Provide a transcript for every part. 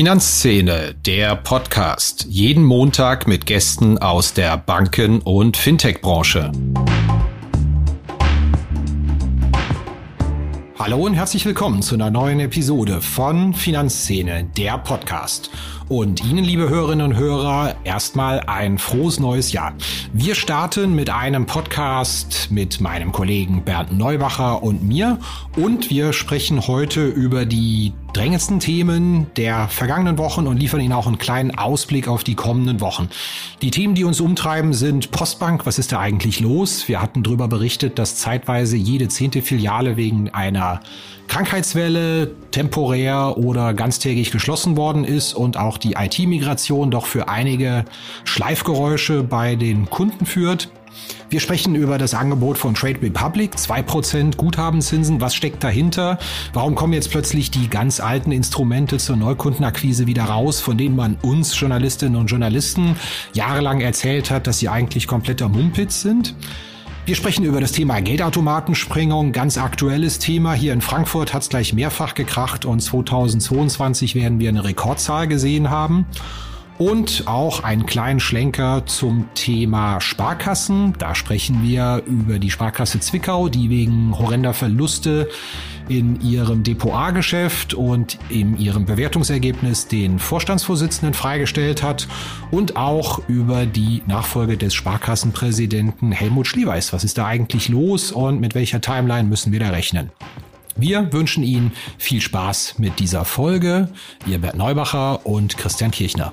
Finanzszene, der Podcast. Jeden Montag mit Gästen aus der Banken- und Fintech-Branche. Hallo und herzlich willkommen zu einer neuen Episode von Finanzszene, der Podcast. Und Ihnen, liebe Hörerinnen und Hörer, erstmal ein frohes neues Jahr. Wir starten mit einem Podcast mit meinem Kollegen Bernd Neubacher und mir. Und wir sprechen heute über die drängendsten Themen der vergangenen Wochen und liefern Ihnen auch einen kleinen Ausblick auf die kommenden Wochen. Die Themen, die uns umtreiben, sind Postbank. Was ist da eigentlich los? Wir hatten darüber berichtet, dass zeitweise jede zehnte Filiale wegen einer Krankheitswelle temporär oder ganztägig geschlossen worden ist und auch die IT-Migration doch für einige Schleifgeräusche bei den Kunden führt. Wir sprechen über das Angebot von Trade Republic, 2% Guthabenzinsen. Was steckt dahinter? Warum kommen jetzt plötzlich die ganz alten Instrumente zur Neukundenakquise wieder raus, von denen man uns Journalistinnen und Journalisten jahrelang erzählt hat, dass sie eigentlich kompletter Mumpitz sind? Wir sprechen über das Thema Geldautomatensprengung, ganz aktuelles Thema. Hier in Frankfurt hat es gleich mehrfach gekracht und 2022 werden wir eine Rekordzahl gesehen haben. Und auch einen kleinen Schlenker zum Thema Sparkassen. Da sprechen wir über die Sparkasse Zwickau, die wegen horrender Verluste in ihrem Depot A-Geschäft und in ihrem Bewertungsergebnis den Vorstandsvorsitzenden freigestellt hat und auch über die Nachfolge des Sparkassenpräsidenten Helmut Schlieweis. Was ist da eigentlich los und mit welcher Timeline müssen wir da rechnen? Wir wünschen Ihnen viel Spaß mit dieser Folge. Ihr Bert Neubacher und Christian Kirchner.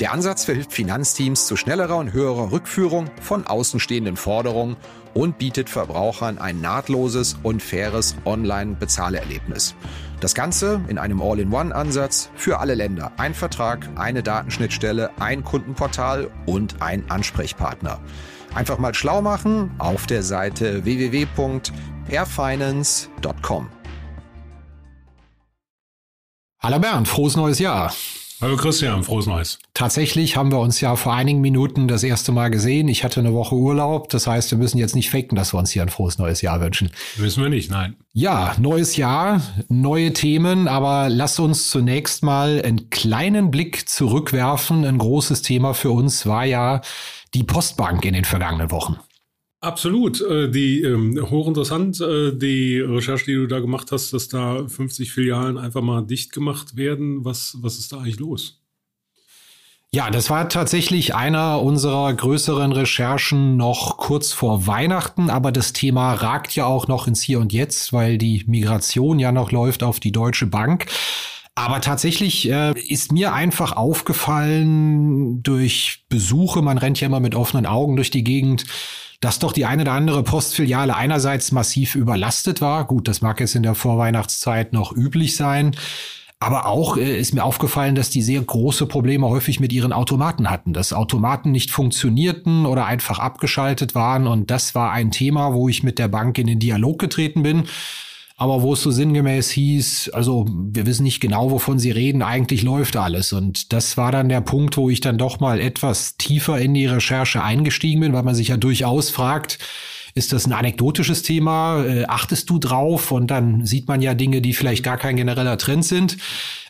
Der Ansatz verhilft Finanzteams zu schnellerer und höherer Rückführung von außenstehenden Forderungen und bietet Verbrauchern ein nahtloses und faires Online-Bezahlerlebnis. Das Ganze in einem All-in-One-Ansatz für alle Länder. Ein Vertrag, eine Datenschnittstelle, ein Kundenportal und ein Ansprechpartner. Einfach mal schlau machen auf der Seite www.perfinance.com. Hallo Bernd, frohes neues Jahr. Hallo Christian, frohes Neues. Tatsächlich haben wir uns ja vor einigen Minuten das erste Mal gesehen. Ich hatte eine Woche Urlaub. Das heißt, wir müssen jetzt nicht faken, dass wir uns hier ein frohes neues Jahr wünschen. Wissen wir nicht, nein. Ja, neues Jahr, neue Themen, aber lasst uns zunächst mal einen kleinen Blick zurückwerfen. Ein großes Thema für uns war ja die Postbank in den vergangenen Wochen. Absolut. Äh, die ähm, hochinteressant, äh, die Recherche, die du da gemacht hast, dass da 50 Filialen einfach mal dicht gemacht werden. Was, was ist da eigentlich los? Ja, das war tatsächlich einer unserer größeren Recherchen noch kurz vor Weihnachten, aber das Thema ragt ja auch noch ins Hier und Jetzt, weil die Migration ja noch läuft auf die Deutsche Bank. Aber tatsächlich äh, ist mir einfach aufgefallen durch Besuche, man rennt ja immer mit offenen Augen durch die Gegend, dass doch die eine oder andere Postfiliale einerseits massiv überlastet war. Gut, das mag jetzt in der Vorweihnachtszeit noch üblich sein. Aber auch äh, ist mir aufgefallen, dass die sehr große Probleme häufig mit ihren Automaten hatten, dass Automaten nicht funktionierten oder einfach abgeschaltet waren. Und das war ein Thema, wo ich mit der Bank in den Dialog getreten bin aber wo es so sinngemäß hieß, also wir wissen nicht genau, wovon sie reden, eigentlich läuft alles. Und das war dann der Punkt, wo ich dann doch mal etwas tiefer in die Recherche eingestiegen bin, weil man sich ja durchaus fragt, ist das ein anekdotisches Thema? Äh, achtest du drauf? Und dann sieht man ja Dinge, die vielleicht gar kein genereller Trend sind.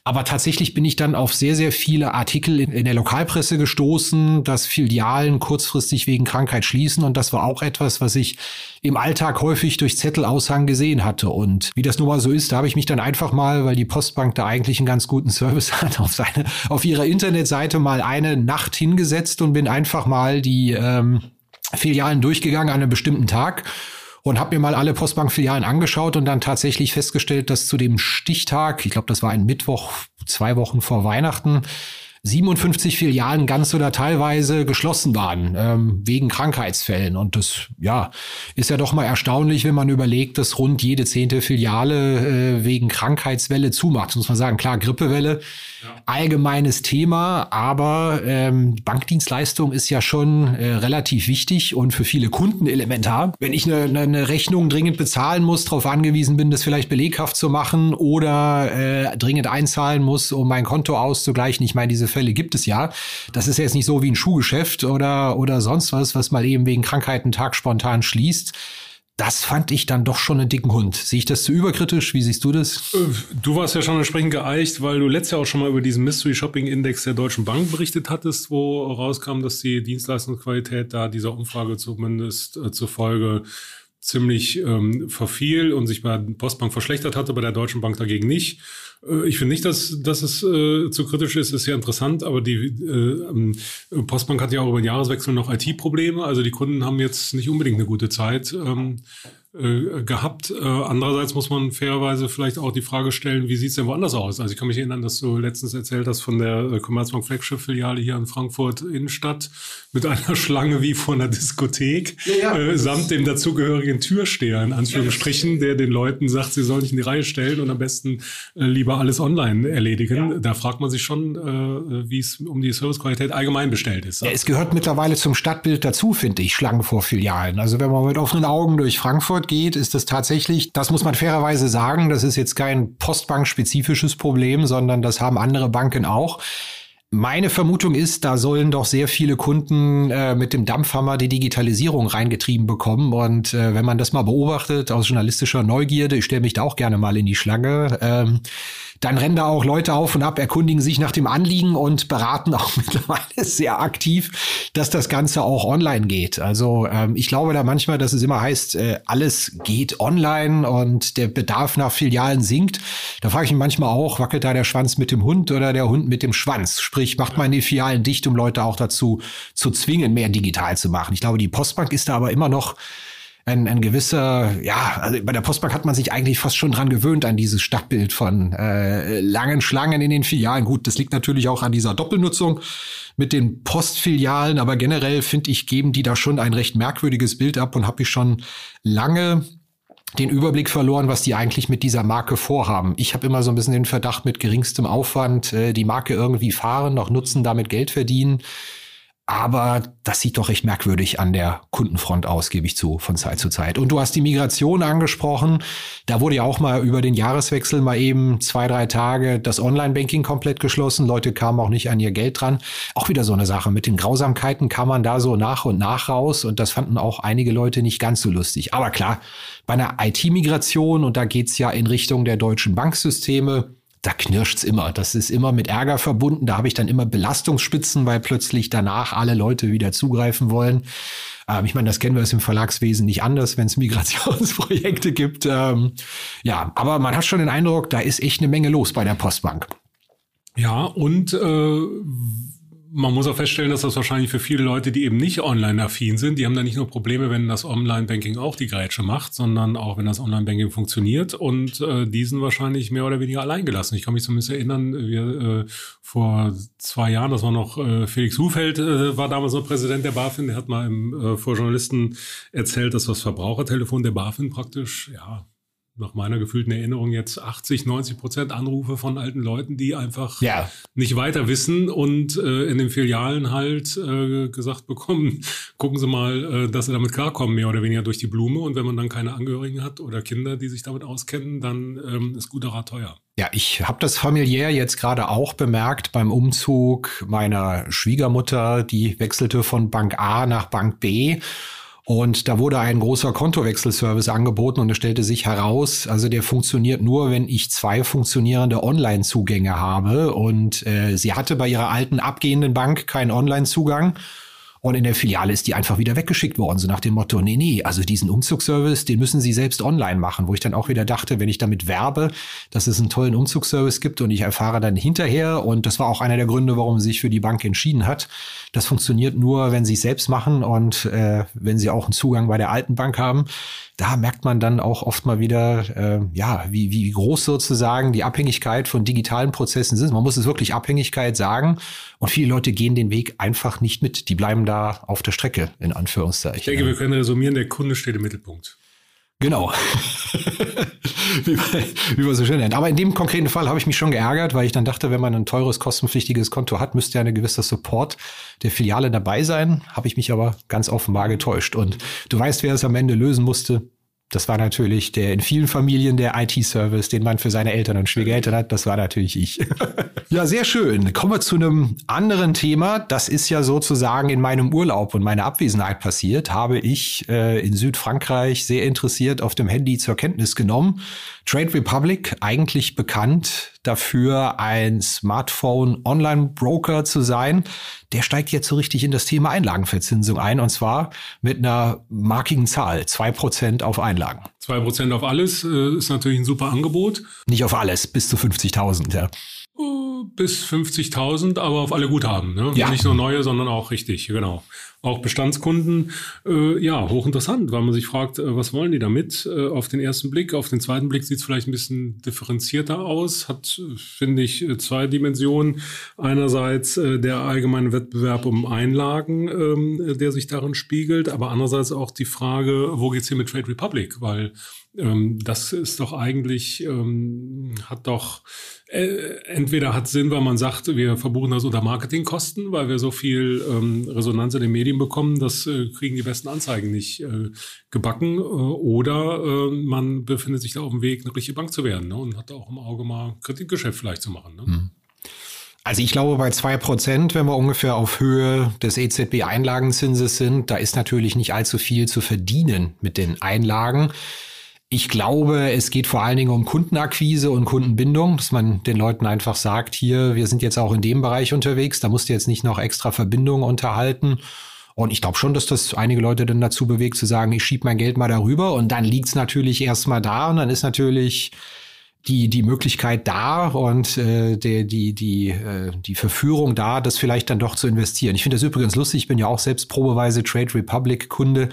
Aber tatsächlich bin ich dann auf sehr, sehr viele Artikel in, in, der Lokalpresse gestoßen, dass Filialen kurzfristig wegen Krankheit schließen. Und das war auch etwas, was ich im Alltag häufig durch Zettelaushang gesehen hatte. Und wie das nun mal so ist, da habe ich mich dann einfach mal, weil die Postbank da eigentlich einen ganz guten Service hat, auf seine, auf ihrer Internetseite mal eine Nacht hingesetzt und bin einfach mal die ähm, Filialen durchgegangen an einem bestimmten Tag und habe mir mal alle Postbank-Filialen angeschaut und dann tatsächlich festgestellt, dass zu dem Stichtag, ich glaube, das war ein Mittwoch, zwei Wochen vor Weihnachten, 57 Filialen ganz oder teilweise geschlossen waren ähm, wegen Krankheitsfällen. Und das ja ist ja doch mal erstaunlich, wenn man überlegt, dass rund jede zehnte Filiale äh, wegen Krankheitswelle zumacht. Das muss man sagen, klar, Grippewelle, ja. allgemeines Thema, aber ähm, Bankdienstleistung ist ja schon äh, relativ wichtig und für viele Kunden elementar. Wenn ich eine, eine Rechnung dringend bezahlen muss, darauf angewiesen bin, das vielleicht beleghaft zu machen oder äh, dringend einzahlen muss, um mein Konto auszugleichen. Ich meine, diese Fälle gibt es ja. Das ist jetzt nicht so wie ein Schuhgeschäft oder, oder sonst was, was mal eben wegen Krankheiten Tag spontan schließt. Das fand ich dann doch schon einen dicken Hund. Sehe ich das zu überkritisch? Wie siehst du das? Äh, du warst ja schon entsprechend geeicht, weil du letztes Jahr auch schon mal über diesen Mystery Shopping Index der Deutschen Bank berichtet hattest, wo rauskam, dass die Dienstleistungsqualität da dieser Umfrage zumindest äh, zufolge ziemlich ähm, verfiel und sich bei der Postbank verschlechtert hatte, bei der Deutschen Bank dagegen nicht. Äh, ich finde nicht, dass, dass es äh, zu kritisch ist, ist ja interessant, aber die äh, ähm, Postbank hat ja auch über den Jahreswechsel noch IT-Probleme, also die Kunden haben jetzt nicht unbedingt eine gute Zeit. Ähm, äh, gehabt. Äh, andererseits muss man fairerweise vielleicht auch die Frage stellen, wie sieht's denn woanders aus? Also ich kann mich erinnern, dass du letztens erzählt hast von der äh, Commerzbank Flagship-Filiale hier in Frankfurt Innenstadt mit einer Schlange wie vor einer Diskothek, ja, ja. Äh, samt dem dazugehörigen Türsteher in Anführungsstrichen, der den Leuten sagt, sie sollen sich in die Reihe stellen und am besten äh, lieber alles online erledigen. Ja. Da fragt man sich schon, äh, wie es um die Servicequalität allgemein bestellt ist. Ja, es gehört mittlerweile zum Stadtbild dazu, finde ich, Schlangen vor Filialen. Also wenn man mit offenen Augen durch Frankfurt Frankfurt geht, ist es tatsächlich, das muss man fairerweise sagen, das ist jetzt kein Postbank-spezifisches Problem, sondern das haben andere Banken auch. Meine Vermutung ist, da sollen doch sehr viele Kunden äh, mit dem Dampfhammer die Digitalisierung reingetrieben bekommen. Und äh, wenn man das mal beobachtet aus journalistischer Neugierde, ich stelle mich da auch gerne mal in die Schlange, ähm, dann rennen da auch Leute auf und ab, erkundigen sich nach dem Anliegen und beraten auch mittlerweile sehr aktiv, dass das Ganze auch online geht. Also ähm, ich glaube da manchmal, dass es immer heißt, äh, alles geht online und der Bedarf nach Filialen sinkt. Da frage ich mich manchmal auch, wackelt da der Schwanz mit dem Hund oder der Hund mit dem Schwanz? Sprich, macht man die Filialen dicht, um Leute auch dazu zu zwingen, mehr digital zu machen. Ich glaube, die Postbank ist da aber immer noch ein, ein gewisser, ja, also bei der Postbank hat man sich eigentlich fast schon dran gewöhnt an dieses Stadtbild von äh, langen Schlangen in den Filialen. Gut, das liegt natürlich auch an dieser Doppelnutzung mit den Postfilialen, aber generell finde ich, geben die da schon ein recht merkwürdiges Bild ab und habe ich schon lange den Überblick verloren, was die eigentlich mit dieser Marke vorhaben. Ich habe immer so ein bisschen den Verdacht, mit geringstem Aufwand äh, die Marke irgendwie fahren, noch nutzen, damit Geld verdienen. Aber das sieht doch recht merkwürdig an der Kundenfront aus, gebe ich zu, von Zeit zu Zeit. Und du hast die Migration angesprochen. Da wurde ja auch mal über den Jahreswechsel mal eben zwei, drei Tage das Online-Banking komplett geschlossen. Leute kamen auch nicht an ihr Geld dran. Auch wieder so eine Sache. Mit den Grausamkeiten kam man da so nach und nach raus. Und das fanden auch einige Leute nicht ganz so lustig. Aber klar, bei einer IT-Migration, und da geht's ja in Richtung der deutschen Banksysteme, da knirscht's immer. Das ist immer mit Ärger verbunden. Da habe ich dann immer Belastungsspitzen, weil plötzlich danach alle Leute wieder zugreifen wollen. Ähm, ich meine, das kennen wir es im Verlagswesen nicht anders, wenn es Migrationsprojekte gibt. Ähm, ja, aber man hat schon den Eindruck, da ist echt eine Menge los bei der Postbank. Ja, und äh, man muss auch feststellen, dass das wahrscheinlich für viele Leute, die eben nicht online-affin sind, die haben da nicht nur Probleme, wenn das Online-Banking auch die Grätsche macht, sondern auch, wenn das Online-Banking funktioniert und äh, diesen wahrscheinlich mehr oder weniger alleingelassen. Ich kann mich zumindest erinnern, wir äh, vor zwei Jahren, das war noch äh, Felix Hufeld, äh, war damals noch Präsident der BaFin, der hat mal im, äh, vor Journalisten erzählt, dass das Verbrauchertelefon der BaFin praktisch, ja, nach meiner gefühlten Erinnerung jetzt 80, 90 Prozent Anrufe von alten Leuten, die einfach ja. nicht weiter wissen und äh, in den Filialen halt äh, gesagt bekommen, gucken Sie mal, äh, dass Sie damit klarkommen, mehr oder weniger durch die Blume. Und wenn man dann keine Angehörigen hat oder Kinder, die sich damit auskennen, dann ähm, ist guter Rat teuer. Ja, ich habe das familiär jetzt gerade auch bemerkt beim Umzug meiner Schwiegermutter, die wechselte von Bank A nach Bank B. Und da wurde ein großer Kontowechselservice angeboten und es stellte sich heraus, also der funktioniert nur, wenn ich zwei funktionierende Online-Zugänge habe. Und äh, sie hatte bei ihrer alten abgehenden Bank keinen Online-Zugang. Und in der Filiale ist die einfach wieder weggeschickt worden, so nach dem Motto, nee, nee, also diesen Umzugsservice, den müssen Sie selbst online machen, wo ich dann auch wieder dachte, wenn ich damit werbe, dass es einen tollen Umzugsservice gibt und ich erfahre dann hinterher, und das war auch einer der Gründe, warum sich für die Bank entschieden hat, das funktioniert nur, wenn sie es selbst machen und äh, wenn sie auch einen Zugang bei der alten Bank haben da merkt man dann auch oft mal wieder, äh, ja, wie, wie groß sozusagen die Abhängigkeit von digitalen Prozessen sind. Man muss es wirklich Abhängigkeit sagen. Und viele Leute gehen den Weg einfach nicht mit. Die bleiben da auf der Strecke, in Anführungszeichen. Ich denke, wir können resumieren, der Kunde steht im Mittelpunkt. Genau. wie, wie man so schön nennt. Aber in dem konkreten Fall habe ich mich schon geärgert, weil ich dann dachte, wenn man ein teures, kostenpflichtiges Konto hat, müsste ja eine gewisse Support der Filiale dabei sein. Habe ich mich aber ganz offenbar getäuscht. Und du weißt, wer es am Ende lösen musste. Das war natürlich der in vielen Familien der IT-Service, den man für seine Eltern und Schwiegereltern hat. Das war natürlich ich. ja, sehr schön. Kommen wir zu einem anderen Thema. Das ist ja sozusagen in meinem Urlaub und meiner Abwesenheit passiert. Habe ich äh, in Südfrankreich sehr interessiert auf dem Handy zur Kenntnis genommen. Trade Republic, eigentlich bekannt dafür, ein Smartphone-Online-Broker zu sein, der steigt jetzt so richtig in das Thema Einlagenverzinsung ein und zwar mit einer markigen Zahl, zwei Prozent auf Einlagen. Zwei Prozent auf alles äh, ist natürlich ein super Angebot. Nicht auf alles, bis zu 50.000, ja. Uh, bis 50.000, aber auf alle Guthaben. Ne? Ja. Nicht nur neue, sondern auch richtig, genau auch Bestandskunden, äh, ja, hochinteressant, weil man sich fragt, äh, was wollen die damit? Äh, auf den ersten Blick, auf den zweiten Blick sieht es vielleicht ein bisschen differenzierter aus, hat, finde ich, äh, zwei Dimensionen. Einerseits äh, der allgemeine Wettbewerb um Einlagen, ähm, der sich darin spiegelt, aber andererseits auch die Frage, wo geht's hier mit Trade Republic? Weil ähm, das ist doch eigentlich, ähm, hat doch äh, entweder hat Sinn, weil man sagt, wir verbuchen das unter Marketingkosten, weil wir so viel ähm, Resonanz in den Medien bekommen, das äh, kriegen die besten Anzeigen nicht äh, gebacken. Äh, oder äh, man befindet sich da auf dem Weg, eine richtige Bank zu werden ne? und hat auch im Auge mal Kreditgeschäft vielleicht zu machen. Ne? Mhm. Also ich glaube, bei zwei Prozent, wenn wir ungefähr auf Höhe des EZB-Einlagenzinses sind, da ist natürlich nicht allzu viel zu verdienen mit den Einlagen. Ich glaube, es geht vor allen Dingen um Kundenakquise und Kundenbindung, dass man den Leuten einfach sagt, hier, wir sind jetzt auch in dem Bereich unterwegs, da musst du jetzt nicht noch extra Verbindungen unterhalten. Und ich glaube schon, dass das einige Leute dann dazu bewegt, zu sagen, ich schiebe mein Geld mal darüber und dann liegt's natürlich erstmal da und dann ist natürlich die, die Möglichkeit da und äh, der, die, die, äh, die Verführung da, das vielleicht dann doch zu investieren. Ich finde das übrigens lustig, ich bin ja auch selbst probeweise Trade Republic Kunde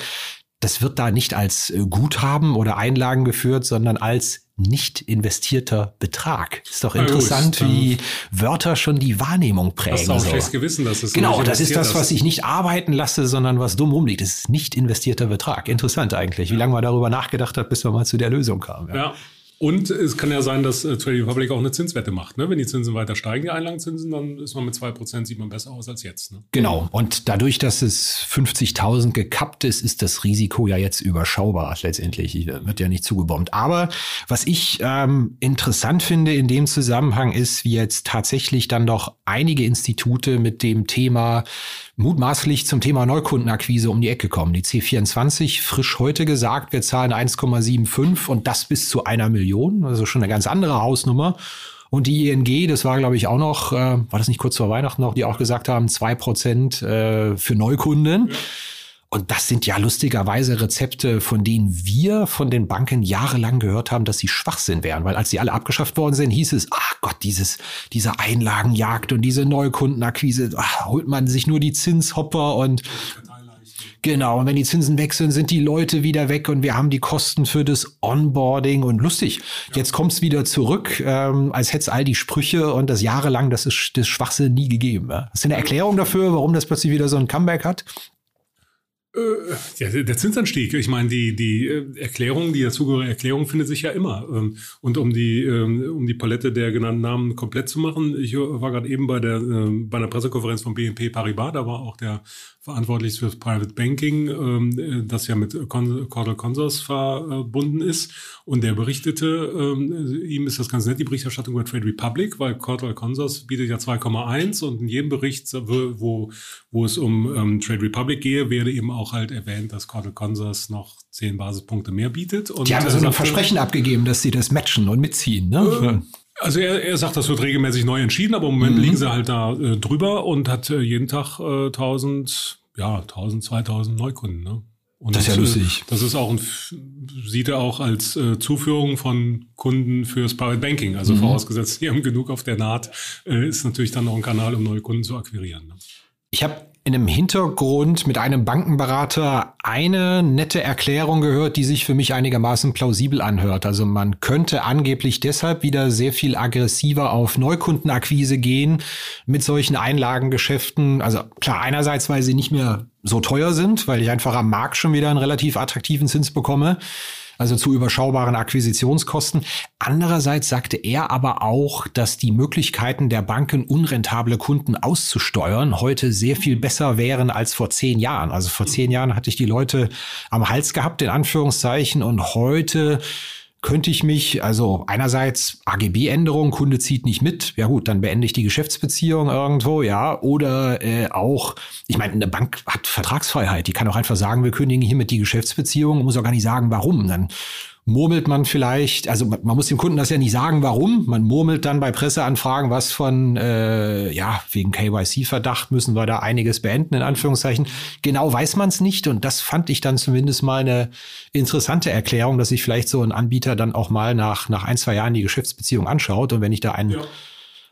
das wird da nicht als äh, Guthaben oder Einlagen geführt, sondern als nicht investierter Betrag. Ist doch interessant, gut, wie Wörter schon die Wahrnehmung prägen. Hast du auch so. schlechtes Gewissen, dass es Genau, das ist das, was ich nicht arbeiten lasse, sondern was dumm rumliegt. Das ist nicht investierter Betrag. Interessant eigentlich, wie lange man darüber nachgedacht hat, bis man mal zu der Lösung kam. Ja. ja. Und es kann ja sein, dass äh, Trade Republic auch eine Zinswette macht. Ne? Wenn die Zinsen weiter steigen, die Einlagenzinsen, dann ist man mit zwei Prozent sieht man besser aus als jetzt. Ne? Genau. Und dadurch, dass es 50.000 gekappt ist, ist das Risiko ja jetzt überschaubar letztendlich. Wird ja nicht zugebombt. Aber was ich ähm, interessant finde in dem Zusammenhang ist, wie jetzt tatsächlich dann doch einige Institute mit dem Thema mutmaßlich zum Thema Neukundenakquise um die Ecke kommen. Die C24 frisch heute gesagt, wir zahlen 1,75 und das bis zu einer Million, also schon eine ganz andere Hausnummer. Und die ING, das war, glaube ich, auch noch, äh, war das nicht kurz vor Weihnachten noch, die auch gesagt haben, zwei Prozent äh, für Neukunden. Und das sind ja lustigerweise Rezepte, von denen wir von den Banken jahrelang gehört haben, dass sie Schwachsinn wären. Weil als sie alle abgeschafft worden sind, hieß es, ach Gott, dieses, diese Einlagenjagd und diese Neukundenakquise, ach, holt man sich nur die Zinshopper und Genau, und wenn die Zinsen wechseln, sind die Leute wieder weg und wir haben die Kosten für das Onboarding und lustig. Ja. Jetzt kommt's wieder zurück, ähm, als hätte es all die Sprüche und das jahrelang, das ist das Schwachsinn nie gegeben. Ja? Hast du eine Erklärung dafür, warum das plötzlich wieder so ein Comeback hat? Äh, ja, der Zinsanstieg. Ich meine, die, die äh, Erklärung, die dazugehörige Erklärung findet sich ja immer. Ähm, und um die, ähm, um die Palette der genannten Namen komplett zu machen, ich war gerade eben bei der, ähm, bei einer Pressekonferenz von BNP Paribas, da war auch der verantwortlich fürs Private Banking, das ja mit Cordell Consors verbunden ist. Und der berichtete, ihm ist das ganz nett, die Berichterstattung über Trade Republic, weil Cordell Consors bietet ja 2,1 und in jedem Bericht, wo, wo es um Trade Republic gehe, werde eben auch auch halt erwähnt, dass Cordell Consors noch zehn Basispunkte mehr bietet. Und die haben so ein Versprechen abgegeben, dass sie das matchen und mitziehen. Ne? Äh, also er, er sagt, das wird regelmäßig neu entschieden, aber im Moment mhm. liegen sie halt da äh, drüber und hat äh, jeden Tag äh, 1000, ja, 1000, 2000 Neukunden. Ne? Und das ist ja lustig. Das ist auch ein, sieht er auch als äh, Zuführung von Kunden fürs Private Banking. Also mhm. vorausgesetzt, die haben genug auf der Naht, äh, ist natürlich dann auch ein Kanal, um neue Kunden zu akquirieren. Ne? Ich habe in einem Hintergrund mit einem Bankenberater eine nette Erklärung gehört, die sich für mich einigermaßen plausibel anhört. Also man könnte angeblich deshalb wieder sehr viel aggressiver auf Neukundenakquise gehen mit solchen Einlagengeschäften. Also klar, einerseits, weil sie nicht mehr so teuer sind, weil ich einfach am Markt schon wieder einen relativ attraktiven Zins bekomme also zu überschaubaren Akquisitionskosten. Andererseits sagte er aber auch, dass die Möglichkeiten der Banken, unrentable Kunden auszusteuern, heute sehr viel besser wären als vor zehn Jahren. Also vor zehn Jahren hatte ich die Leute am Hals gehabt, in Anführungszeichen, und heute könnte ich mich, also einerseits AGB-Änderung, Kunde zieht nicht mit, ja gut, dann beende ich die Geschäftsbeziehung irgendwo, ja, oder äh, auch, ich meine, eine Bank hat Vertragsfreiheit, die kann auch einfach sagen, wir kündigen hiermit die Geschäftsbeziehung, muss auch gar nicht sagen, warum. Dann murmelt man vielleicht, also man, muss dem Kunden das ja nicht sagen, warum. Man murmelt dann bei Presseanfragen was von, äh, ja, wegen KYC-Verdacht müssen wir da einiges beenden, in Anführungszeichen. Genau weiß man es nicht und das fand ich dann zumindest mal eine interessante Erklärung, dass sich vielleicht so ein Anbieter dann auch mal nach, nach ein, zwei Jahren die Geschäftsbeziehung anschaut und wenn ich da einen ja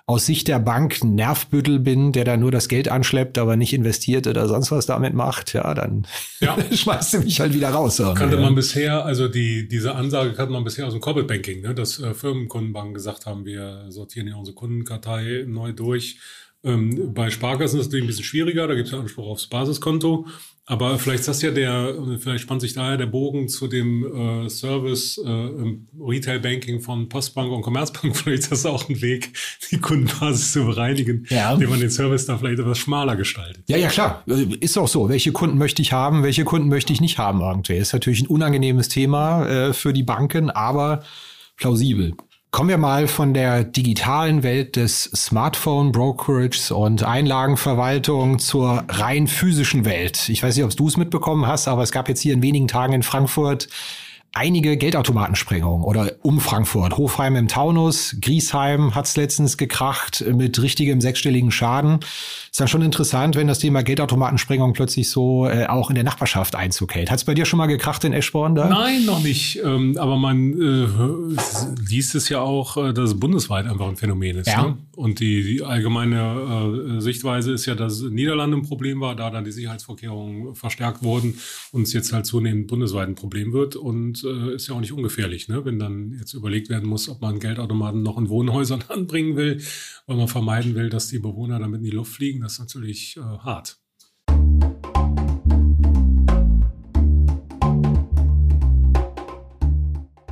aus Sicht der Bank ein Nervbüttel bin, der da nur das Geld anschleppt, aber nicht investiert oder sonst was damit macht, ja, dann ja. schmeißt du mich halt wieder raus. Kannte man bisher, also die, diese Ansage kannte man bisher aus dem Corporate Banking, ne, dass äh, Firmenkundenbanken gesagt haben, wir sortieren ja unsere Kundenkartei neu durch. Ähm, bei Sparkassen ist es natürlich ein bisschen schwieriger, da gibt es ja Anspruch aufs Basiskonto. Aber vielleicht ist das ja der, vielleicht spannt sich daher der Bogen zu dem äh, Service äh, im Retail Banking von Postbank und Commerzbank. Vielleicht ist das auch ein Weg, die Kundenbasis zu bereinigen, ja. indem man den Service da vielleicht etwas schmaler gestaltet. Ja, ja, klar. Ist auch so. Welche Kunden möchte ich haben, welche Kunden möchte ich nicht haben irgendwie. Ist natürlich ein unangenehmes Thema äh, für die Banken, aber plausibel. Kommen wir mal von der digitalen Welt des Smartphone Brokerage und Einlagenverwaltung zur rein physischen Welt. Ich weiß nicht, ob du es mitbekommen hast, aber es gab jetzt hier in wenigen Tagen in Frankfurt einige Geldautomatensprengungen oder um Frankfurt. Hofheim im Taunus, Griesheim hat's letztens gekracht mit richtigem sechsstelligen Schaden. Ist dann schon interessant, wenn das Thema Geldautomatensprengung plötzlich so äh, auch in der Nachbarschaft Einzug hält. Hat's bei dir schon mal gekracht in Eschborn da? Nein, noch nicht. Ähm, aber man äh, liest es ja auch, äh, dass es bundesweit einfach ein Phänomen ist. Ja. Ne? Und die, die allgemeine äh, Sichtweise ist ja, dass Niederlande ein Problem war, da dann die Sicherheitsvorkehrungen verstärkt wurden und es jetzt halt zunehmend bundesweit ein Problem wird. Äh, ist ja auch nicht ungefährlich, ne? wenn dann jetzt überlegt werden muss, ob man Geldautomaten noch in Wohnhäusern anbringen will, weil man vermeiden will, dass die Bewohner damit in die Luft fliegen. Das ist natürlich äh, hart.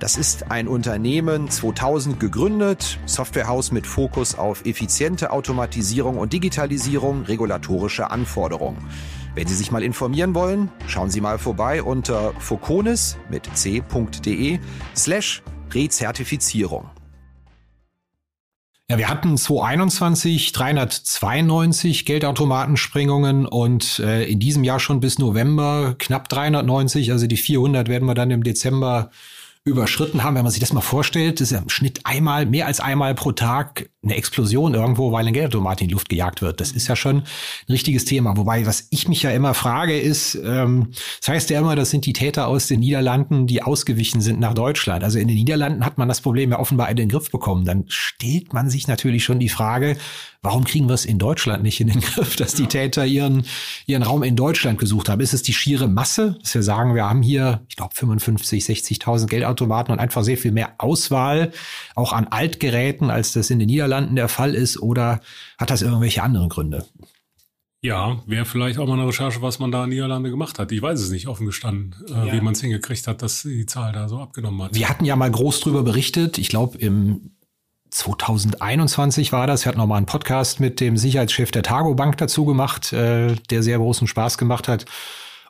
Das ist ein Unternehmen 2000 gegründet, Softwarehaus mit Fokus auf effiziente Automatisierung und Digitalisierung regulatorischer Anforderungen. Wenn Sie sich mal informieren wollen, schauen Sie mal vorbei unter foconis mit c.de slash Rezertifizierung. Ja, wir hatten 2021 392 Geldautomatensprengungen und äh, in diesem Jahr schon bis November knapp 390. Also die 400 werden wir dann im Dezember überschritten haben. Wenn man sich das mal vorstellt, ist ja im Schnitt einmal, mehr als einmal pro Tag eine Explosion irgendwo, weil ein Geldautomat in die Luft gejagt wird. Das ist ja schon ein richtiges Thema. Wobei, was ich mich ja immer frage, ist, ähm, das heißt ja immer, das sind die Täter aus den Niederlanden, die ausgewichen sind nach Deutschland. Also in den Niederlanden hat man das Problem ja offenbar in den Griff bekommen. Dann stellt man sich natürlich schon die Frage, Warum kriegen wir es in Deutschland nicht in den Griff, dass die Täter ihren, ihren Raum in Deutschland gesucht haben? Ist es die schiere Masse, dass wir sagen, wir haben hier, ich glaube, 55, 60.000 Geldautomaten und einfach sehr viel mehr Auswahl, auch an Altgeräten, als das in den Niederlanden der Fall ist? Oder hat das irgendwelche anderen Gründe? Ja, wäre vielleicht auch mal eine Recherche, was man da in Niederlande gemacht hat. Ich weiß es nicht, offen gestanden, äh, ja. wie man es hingekriegt hat, dass die Zahl da so abgenommen hat. Wir hatten ja mal groß drüber berichtet. Ich glaube, im 2021 war das. Wir hatten noch mal einen Podcast mit dem Sicherheitschef der Targo Bank dazu gemacht, äh, der sehr großen Spaß gemacht hat.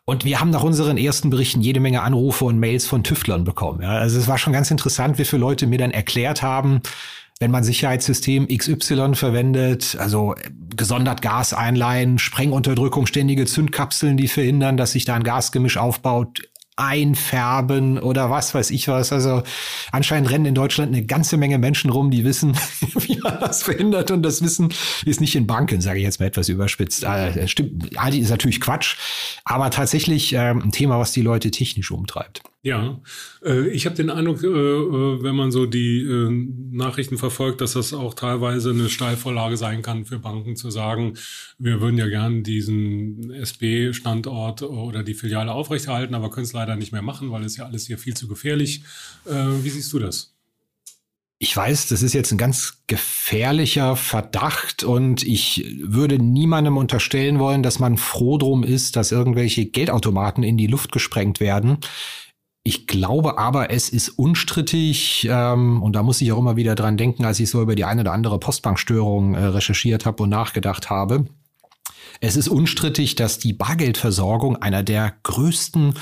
Und wir haben nach unseren ersten Berichten jede Menge Anrufe und Mails von Tüftlern bekommen. Ja, also es war schon ganz interessant, wie viele Leute mir dann erklärt haben, wenn man Sicherheitssystem XY verwendet, also gesondert Gas einleihen, Sprengunterdrückung, ständige Zündkapseln, die verhindern, dass sich da ein Gasgemisch aufbaut, einfärben oder was weiß ich was. Also anscheinend rennen in Deutschland eine ganze Menge Menschen rum, die wissen, wie man das verhindert und das Wissen ist nicht in Banken, sage ich jetzt mal etwas überspitzt. Äh, stimmt, ist natürlich Quatsch, aber tatsächlich äh, ein Thema, was die Leute technisch umtreibt. Ja, äh, ich habe den Eindruck, äh, äh, wenn man so die Nachrichten verfolgt, dass das auch teilweise eine Steilvorlage sein kann für Banken zu sagen, wir würden ja gern diesen SB-Standort oder die Filiale aufrechterhalten, aber können es leider nicht mehr machen, weil es ja alles hier viel zu gefährlich. Äh, wie siehst du das? Ich weiß, das ist jetzt ein ganz gefährlicher Verdacht und ich würde niemandem unterstellen wollen, dass man froh drum ist, dass irgendwelche Geldautomaten in die Luft gesprengt werden. Ich glaube aber, es ist unstrittig, ähm, und da muss ich auch immer wieder dran denken, als ich so über die eine oder andere Postbankstörung äh, recherchiert habe und nachgedacht habe. Es ist unstrittig, dass die Bargeldversorgung einer der größten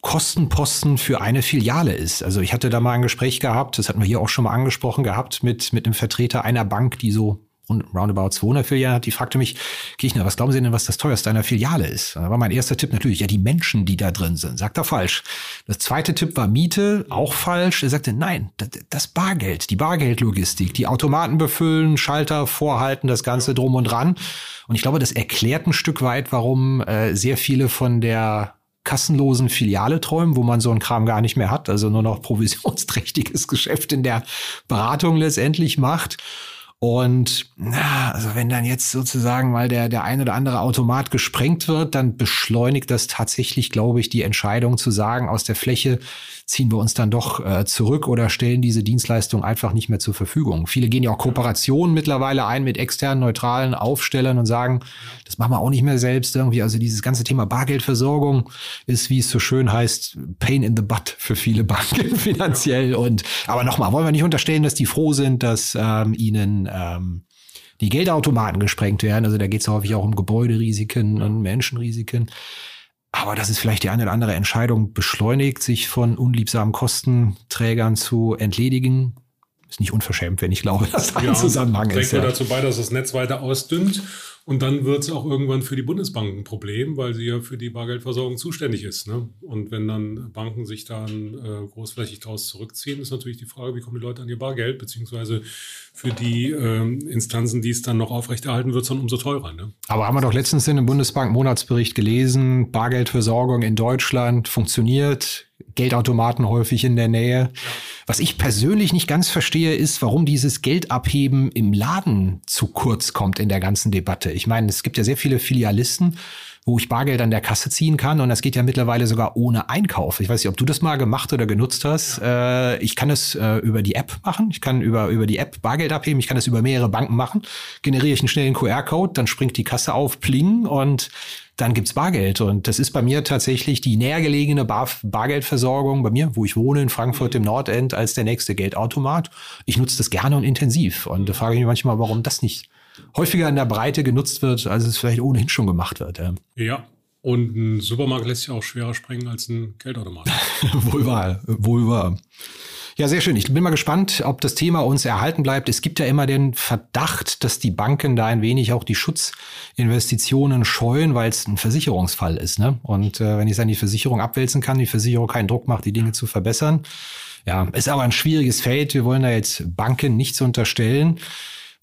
Kostenposten für eine Filiale ist. Also ich hatte da mal ein Gespräch gehabt, das hatten wir hier auch schon mal angesprochen gehabt, mit, mit einem Vertreter einer Bank, die so roundabout 200 Filialen hat, die fragte mich, Kirchner, was glauben Sie denn, was das teuerste einer Filiale ist? Da war mein erster Tipp natürlich, ja, die Menschen, die da drin sind. Sagt er falsch. Das zweite Tipp war Miete, auch falsch. Er sagte, nein, das Bargeld, die Bargeldlogistik, die Automaten befüllen, Schalter vorhalten, das Ganze drum und dran. Und ich glaube, das erklärt ein Stück weit, warum äh, sehr viele von der kassenlosen Filiale träumen, wo man so einen Kram gar nicht mehr hat, also nur noch provisionsträchtiges Geschäft in der Beratung letztendlich macht. Und na, also wenn dann jetzt sozusagen mal der, der ein oder andere Automat gesprengt wird, dann beschleunigt das tatsächlich, glaube ich, die Entscheidung zu sagen, aus der Fläche ziehen wir uns dann doch äh, zurück oder stellen diese Dienstleistung einfach nicht mehr zur Verfügung. Viele gehen ja auch Kooperationen mittlerweile ein mit externen, neutralen Aufstellern und sagen, das machen wir auch nicht mehr selbst irgendwie. Also dieses ganze Thema Bargeldversorgung ist, wie es so schön heißt, Pain in the Butt für viele Banken finanziell. Und aber nochmal, wollen wir nicht unterstellen, dass die froh sind, dass ähm, ihnen ähm, die Geldautomaten gesprengt werden. Also da geht es häufig auch um Gebäuderisiken und Menschenrisiken. Aber das ist vielleicht die eine oder andere Entscheidung beschleunigt, sich von unliebsamen Kostenträgern zu entledigen. Ist nicht unverschämt, wenn ich glaube, dass da ein ja, Zusammenhang ist. Trägt ja. dazu bei, dass das Netz weiter ausdünnt und dann wird es auch irgendwann für die Bundesbank ein Problem, weil sie ja für die Bargeldversorgung zuständig ist. Ne? Und wenn dann Banken sich dann äh, großflächig daraus zurückziehen, ist natürlich die Frage, wie kommen die Leute an ihr Bargeld, beziehungsweise für die ähm, Instanzen, die es dann noch aufrechterhalten, wird es dann umso teurer. Ne? Aber haben wir doch letztens in dem Bundesbank-Monatsbericht gelesen, Bargeldversorgung in Deutschland funktioniert, Geldautomaten häufig in der Nähe. Was ich persönlich nicht ganz verstehe, ist, warum dieses Geldabheben im Laden zu kurz kommt in der ganzen Debatte. Ich meine, es gibt ja sehr viele Filialisten, wo ich Bargeld an der Kasse ziehen kann und das geht ja mittlerweile sogar ohne Einkauf. Ich weiß nicht, ob du das mal gemacht oder genutzt hast. Äh, ich kann es äh, über die App machen. Ich kann über, über die App Bargeld abheben. Ich kann es über mehrere Banken machen. Generiere ich einen schnellen QR-Code, dann springt die Kasse auf, pling und dann gibt's Bargeld. Und das ist bei mir tatsächlich die nähergelegene Bar Bargeldversorgung bei mir, wo ich wohne, in Frankfurt im Nordend, als der nächste Geldautomat. Ich nutze das gerne und intensiv. Und da frage ich mich manchmal, warum das nicht häufiger in der Breite genutzt wird, als es vielleicht ohnehin schon gemacht wird. Ja. ja. Und ein Supermarkt lässt sich auch schwerer sprengen als ein Geldautomat. wohl wahr, wohl wahr. Ja, sehr schön. Ich bin mal gespannt, ob das Thema uns erhalten bleibt. Es gibt ja immer den Verdacht, dass die Banken da ein wenig auch die Schutzinvestitionen scheuen, weil es ein Versicherungsfall ist. Ne? Und äh, wenn ich es an die Versicherung abwälzen kann, die Versicherung keinen Druck macht, die Dinge zu verbessern. Ja, ist aber ein schwieriges Feld. Wir wollen da jetzt Banken nichts unterstellen.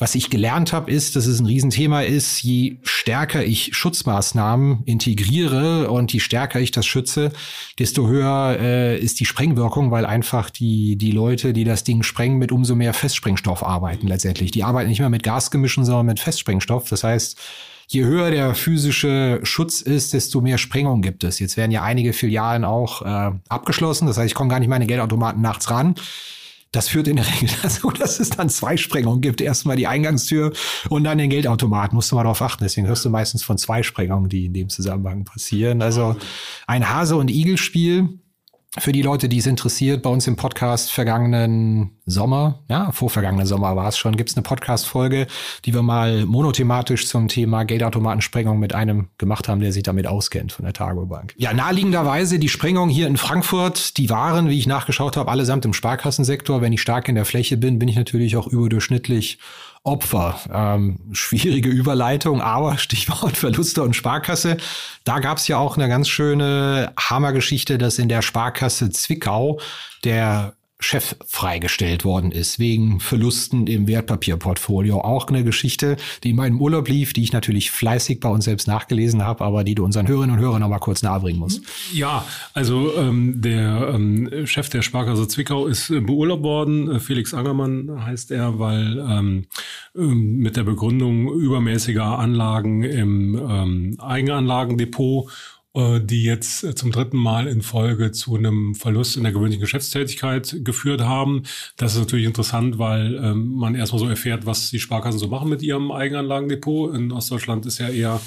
Was ich gelernt habe, ist, dass es ein Riesenthema ist, je stärker ich Schutzmaßnahmen integriere und je stärker ich das schütze, desto höher äh, ist die Sprengwirkung, weil einfach die, die Leute, die das Ding sprengen, mit umso mehr Festsprengstoff arbeiten letztendlich. Die arbeiten nicht mehr mit Gasgemischen, sondern mit Festsprengstoff. Das heißt, je höher der physische Schutz ist, desto mehr Sprengung gibt es. Jetzt werden ja einige Filialen auch äh, abgeschlossen. Das heißt, ich komme gar nicht meine Geldautomaten nachts ran. Das führt in der Regel dazu, dass es dann zwei Sprengungen gibt. Erstmal die Eingangstür und dann den Geldautomat. Musst du mal darauf achten. Deswegen hörst du meistens von zwei Sprengungen, die in dem Zusammenhang passieren. Also ein Hase- und Igel-Spiel für die Leute, die es interessiert, bei uns im Podcast vergangenen Sommer, ja, vorvergangenen Sommer war es schon, gibt es eine Podcast-Folge, die wir mal monothematisch zum Thema Geldautomatensprengung mit einem gemacht haben, der sich damit auskennt von der Targo Bank. Ja, naheliegenderweise die Sprengung hier in Frankfurt, die waren, wie ich nachgeschaut habe, allesamt im Sparkassensektor. Wenn ich stark in der Fläche bin, bin ich natürlich auch überdurchschnittlich Opfer. Ähm, schwierige Überleitung, aber Stichwort Verluste und Sparkasse. Da gab es ja auch eine ganz schöne Hammergeschichte, dass in der Sparkasse Zwickau der Chef freigestellt worden ist, wegen Verlusten im Wertpapierportfolio. Auch eine Geschichte, die in meinem Urlaub lief, die ich natürlich fleißig bei uns selbst nachgelesen habe, aber die du unseren Hörerinnen und Hörern noch mal kurz nahebringen musst. Ja, also ähm, der ähm, Chef der Sparkasse Zwickau ist äh, beurlaubt worden. Äh, Felix Angermann heißt er, weil ähm, ähm, mit der Begründung übermäßiger Anlagen im ähm, Eigenanlagendepot die jetzt äh, zum dritten Mal in Folge zu einem Verlust in der gewöhnlichen Geschäftstätigkeit geführt haben. Das ist natürlich interessant, weil ähm, man erstmal so erfährt, was die Sparkassen so machen mit ihrem Eigenanlagendepot. In Ostdeutschland ist ja eher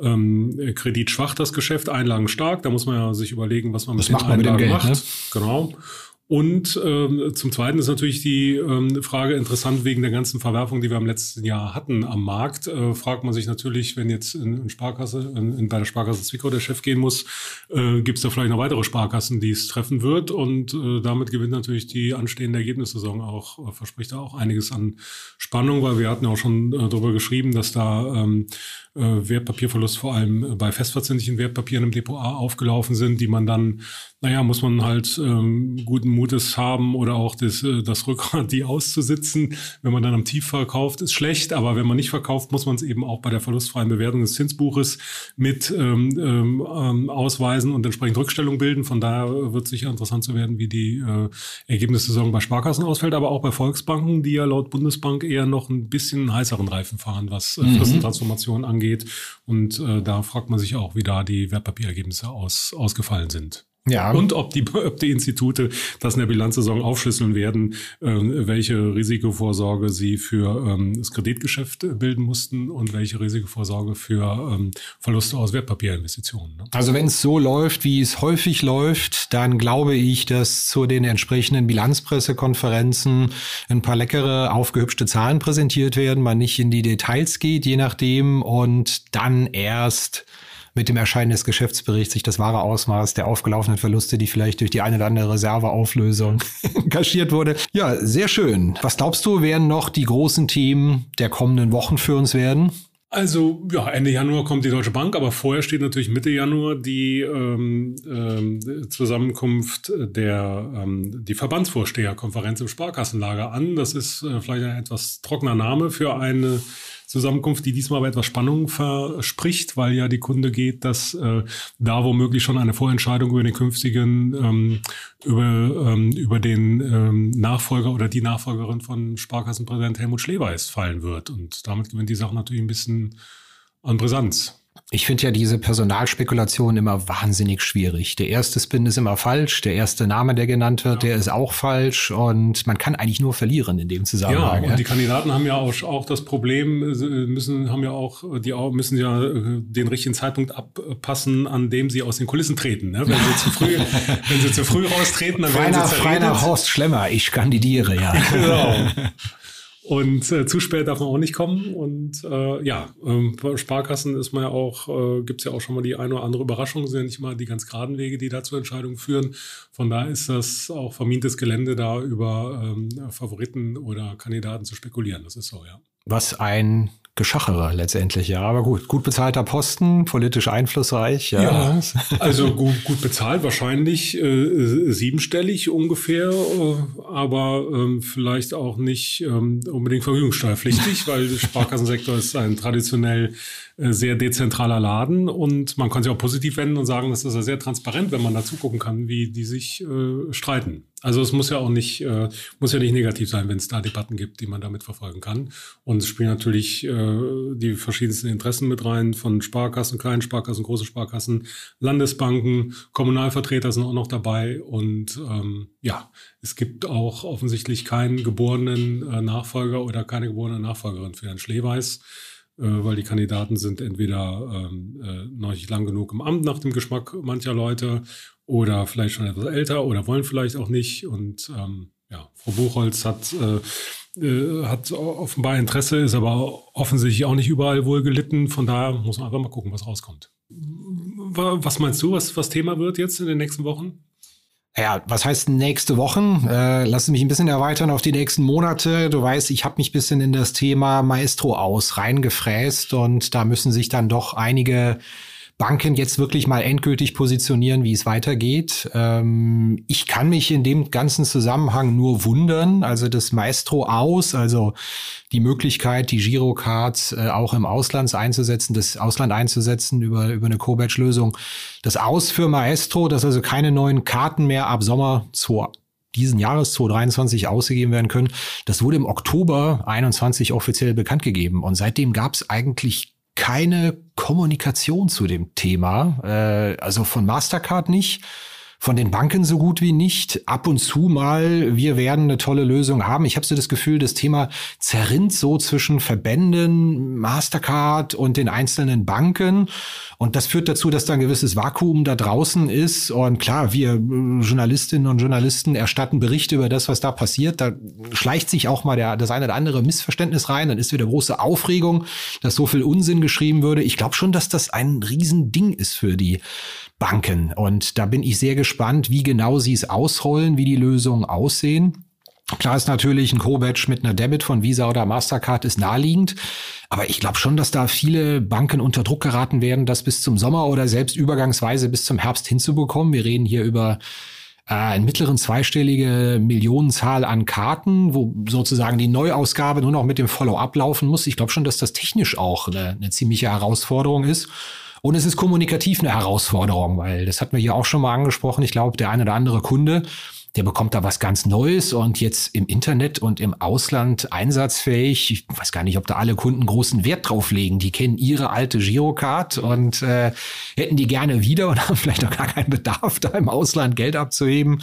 ähm, kreditschwach das Geschäft, Einlagen stark. Da muss man ja sich überlegen, was man das mit den Einlagen Geld, macht. Ne? Genau. Und ähm, zum Zweiten ist natürlich die ähm, Frage interessant wegen der ganzen Verwerfung, die wir im letzten Jahr hatten am Markt. Äh, fragt man sich natürlich, wenn jetzt in, in Sparkasse, in, in, bei der Sparkasse Zwickau der Chef gehen muss, äh, gibt es da vielleicht noch weitere Sparkassen, die es treffen wird. Und äh, damit gewinnt natürlich die anstehende Ergebnissaison auch, äh, verspricht da auch einiges an Spannung, weil wir hatten ja auch schon äh, darüber geschrieben, dass da ähm, äh, Wertpapierverlust vor allem bei festverzinslichen Wertpapieren im Depot A aufgelaufen sind, die man dann naja, muss man halt ähm, guten Mutes haben oder auch das, äh, das Rückgrat, die auszusitzen. Wenn man dann am Tief verkauft, ist schlecht, aber wenn man nicht verkauft, muss man es eben auch bei der verlustfreien Bewertung des Zinsbuches mit ähm, ähm, ausweisen und entsprechend Rückstellung bilden. Von daher wird es sicher interessant zu werden, wie die äh, Ergebnissaison bei Sparkassen ausfällt, aber auch bei Volksbanken, die ja laut Bundesbank eher noch ein bisschen heißeren Reifen fahren, was äh, mhm. Fristentransformation angeht. Und äh, da fragt man sich auch, wie da die Wertpapierergebnisse aus, ausgefallen sind. Ja. Und ob die, ob die Institute das in der Bilanzsaison aufschlüsseln werden, äh, welche Risikovorsorge sie für ähm, das Kreditgeschäft bilden mussten und welche Risikovorsorge für ähm, Verluste aus Wertpapierinvestitionen. Ne? Also wenn es so läuft, wie es häufig läuft, dann glaube ich, dass zu den entsprechenden Bilanzpressekonferenzen ein paar leckere, aufgehübschte Zahlen präsentiert werden, man nicht in die Details geht, je nachdem, und dann erst mit dem Erscheinen des Geschäftsberichts sich das wahre Ausmaß der aufgelaufenen Verluste, die vielleicht durch die eine oder andere Reserveauflösung kaschiert wurde. Ja, sehr schön. Was glaubst du, werden noch die großen Themen der kommenden Wochen für uns werden? Also ja, Ende Januar kommt die Deutsche Bank, aber vorher steht natürlich Mitte Januar die ähm, ähm, Zusammenkunft der ähm, die Verbandsvorsteherkonferenz im Sparkassenlager an. Das ist äh, vielleicht ein etwas trockener Name für eine Zusammenkunft, die diesmal aber etwas Spannung verspricht, weil ja die Kunde geht, dass äh, da womöglich schon eine Vorentscheidung über den künftigen, ähm, über, ähm, über den ähm, Nachfolger oder die Nachfolgerin von Sparkassenpräsident Helmut Schleweis fallen wird. Und damit gewinnt die Sache natürlich ein bisschen an Brisanz. Ich finde ja diese Personalspekulation immer wahnsinnig schwierig. Der erste Spin ist immer falsch, der erste Name, der genannt wird, ja. der ist auch falsch und man kann eigentlich nur verlieren in dem Zusammenhang. Ja, und die Kandidaten haben ja auch, auch das Problem, müssen haben ja auch die müssen ja äh, den richtigen Zeitpunkt abpassen, an dem sie aus den Kulissen treten. Ne? Wenn sie zu früh, wenn sie zu früh raustreten, dann Freiner, werden sie Freiner Horst Schlemmer, ich kandidiere ja. genau. Und äh, zu spät darf man auch nicht kommen. Und äh, ja, ähm, Sparkassen ist man ja auch, äh, gibt es ja auch schon mal die eine oder andere Überraschung, sind ja nicht mal die ganz geraden Wege, die da zu Entscheidungen führen. Von daher ist das auch vermintes Gelände, da über ähm, Favoriten oder Kandidaten zu spekulieren. Das ist so, ja. Was ein Geschachere letztendlich, ja. Aber gut, gut bezahlter Posten, politisch einflussreich. Ja, ja also gut, gut bezahlt, wahrscheinlich äh, siebenstellig ungefähr, äh, aber ähm, vielleicht auch nicht ähm, unbedingt verfügungssteuerpflichtig, weil der Sparkassensektor ist ein traditionell äh, sehr dezentraler Laden und man kann sich auch positiv wenden und sagen, das ist ja sehr transparent, wenn man da zugucken kann, wie die sich äh, streiten. Also es muss ja auch nicht, äh, muss ja nicht negativ sein, wenn es da Debatten gibt, die man damit verfolgen kann. Und es spielen natürlich äh, die verschiedensten Interessen mit rein, von Sparkassen, kleinen Sparkassen, große Sparkassen, Landesbanken, Kommunalvertreter sind auch noch dabei. Und ähm, ja, es gibt auch offensichtlich keinen geborenen äh, Nachfolger oder keine geborene Nachfolgerin für Herrn Schleweis äh, weil die Kandidaten sind entweder ähm, äh, noch nicht lang genug im Amt nach dem Geschmack mancher Leute oder vielleicht schon etwas älter oder wollen vielleicht auch nicht. Und ähm, ja, Frau Buchholz hat, äh, äh, hat offenbar Interesse, ist aber offensichtlich auch nicht überall wohl gelitten. Von daher muss man einfach mal gucken, was rauskommt. Was meinst du, was, was Thema wird jetzt in den nächsten Wochen? Ja, was heißt nächste Wochen? Äh, lass mich ein bisschen erweitern auf die nächsten Monate. Du weißt, ich habe mich bisschen in das Thema Maestro aus reingefräst und da müssen sich dann doch einige Banken jetzt wirklich mal endgültig positionieren, wie es weitergeht. Ähm, ich kann mich in dem ganzen Zusammenhang nur wundern. Also das Maestro aus, also die Möglichkeit, die Girocards äh, auch im Ausland einzusetzen, das Ausland einzusetzen über, über eine Co-Badge-Lösung. Das Aus für Maestro, dass also keine neuen Karten mehr ab Sommer zu diesen Jahres 2023 ausgegeben werden können. Das wurde im Oktober 21 offiziell bekannt gegeben und seitdem gab es eigentlich keine Kommunikation zu dem Thema, äh, also von Mastercard nicht von den Banken so gut wie nicht. Ab und zu mal, wir werden eine tolle Lösung haben. Ich habe so das Gefühl, das Thema zerrinnt so zwischen Verbänden, Mastercard und den einzelnen Banken. Und das führt dazu, dass da ein gewisses Vakuum da draußen ist. Und klar, wir äh, Journalistinnen und Journalisten erstatten Berichte über das, was da passiert. Da schleicht sich auch mal der, das eine oder andere Missverständnis rein. Dann ist wieder große Aufregung, dass so viel Unsinn geschrieben würde. Ich glaube schon, dass das ein Riesending ist für die Banken. Und da bin ich sehr gespannt, wie genau sie es ausrollen, wie die Lösungen aussehen. Klar ist natürlich ein Co-Badge mit einer Debit von Visa oder Mastercard ist naheliegend. Aber ich glaube schon, dass da viele Banken unter Druck geraten werden, das bis zum Sommer oder selbst übergangsweise bis zum Herbst hinzubekommen. Wir reden hier über äh, einen mittleren zweistellige Millionenzahl an Karten, wo sozusagen die Neuausgabe nur noch mit dem Follow-up laufen muss. Ich glaube schon, dass das technisch auch eine, eine ziemliche Herausforderung ist. Und es ist kommunikativ eine Herausforderung, weil das hatten wir hier auch schon mal angesprochen. Ich glaube, der eine oder andere Kunde der bekommt da was ganz Neues und jetzt im Internet und im Ausland einsatzfähig. Ich weiß gar nicht, ob da alle Kunden großen Wert drauf legen. Die kennen ihre alte Girocard und äh, hätten die gerne wieder und haben vielleicht auch gar keinen Bedarf, da im Ausland Geld abzuheben.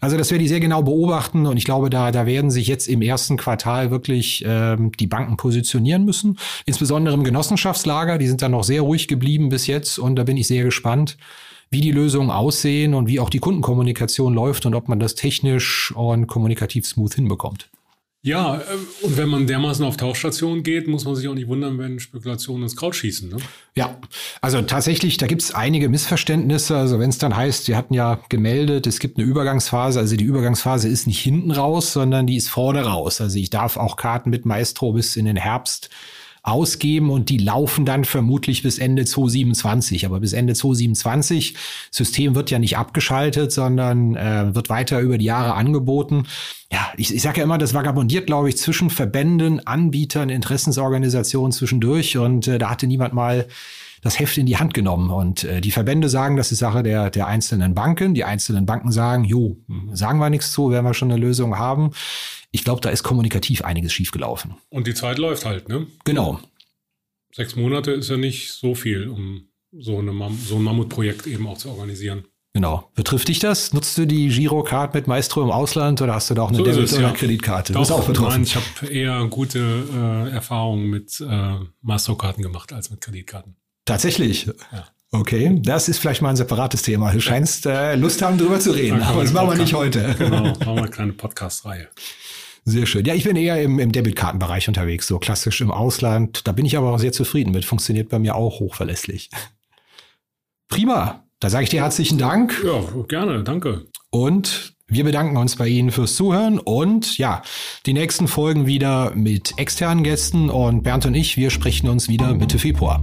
Also das werde ich sehr genau beobachten und ich glaube, da, da werden sich jetzt im ersten Quartal wirklich ähm, die Banken positionieren müssen. Insbesondere im Genossenschaftslager, die sind da noch sehr ruhig geblieben bis jetzt und da bin ich sehr gespannt wie die Lösungen aussehen und wie auch die Kundenkommunikation läuft und ob man das technisch und kommunikativ smooth hinbekommt. Ja, äh, und wenn man dermaßen auf Tauchstationen geht, muss man sich auch nicht wundern, wenn Spekulationen ins Kraut schießen. Ne? Ja, also tatsächlich, da gibt es einige Missverständnisse. Also wenn es dann heißt, wir hatten ja gemeldet, es gibt eine Übergangsphase. Also die Übergangsphase ist nicht hinten raus, sondern die ist vorne raus. Also ich darf auch Karten mit Maestro bis in den Herbst ausgeben und die laufen dann vermutlich bis Ende 2027. Aber bis Ende 2027, System wird ja nicht abgeschaltet, sondern äh, wird weiter über die Jahre angeboten. Ja, ich, ich sage ja immer, das vagabundiert, glaube ich, zwischen Verbänden, Anbietern, Interessensorganisationen zwischendurch und äh, da hatte niemand mal das Heft in die Hand genommen. Und äh, die Verbände sagen, das ist Sache der, der einzelnen Banken. Die einzelnen Banken sagen, jo, sagen wir nichts zu, werden wir schon eine Lösung haben. Ich glaube, da ist kommunikativ einiges schiefgelaufen. Und die Zeit läuft halt, ne? Genau. Sechs Monate ist ja nicht so viel, um so, eine Mam so ein Mammutprojekt eben auch zu organisieren. Genau. Betrifft dich das? Nutzt du die Girocard mit Maestro im Ausland oder hast du da auch eine so Debit- es, oder ja. Kreditkarte? Bist auch betroffen. Nein, ich habe eher gute äh, Erfahrungen mit äh, Masterkarten gemacht als mit Kreditkarten. Tatsächlich. Ja. Okay, das ist vielleicht mal ein separates Thema. Du scheinst äh, Lust haben, darüber zu reden, aber das machen wir nicht heute. Genau, machen wir eine kleine Podcast-Reihe. Sehr schön. Ja, ich bin eher im, im Debitkartenbereich unterwegs, so klassisch im Ausland. Da bin ich aber auch sehr zufrieden mit. Funktioniert bei mir auch hochverlässlich. Prima. Da sage ich dir herzlichen Dank. Ja, gerne, danke. Und Wir bedanken uns bei Ihnen fürs Zuhören und ja, die nächsten Folgen wieder mit externen Gästen und Bernd und ich, wir sprechen uns wieder Mitte Februar.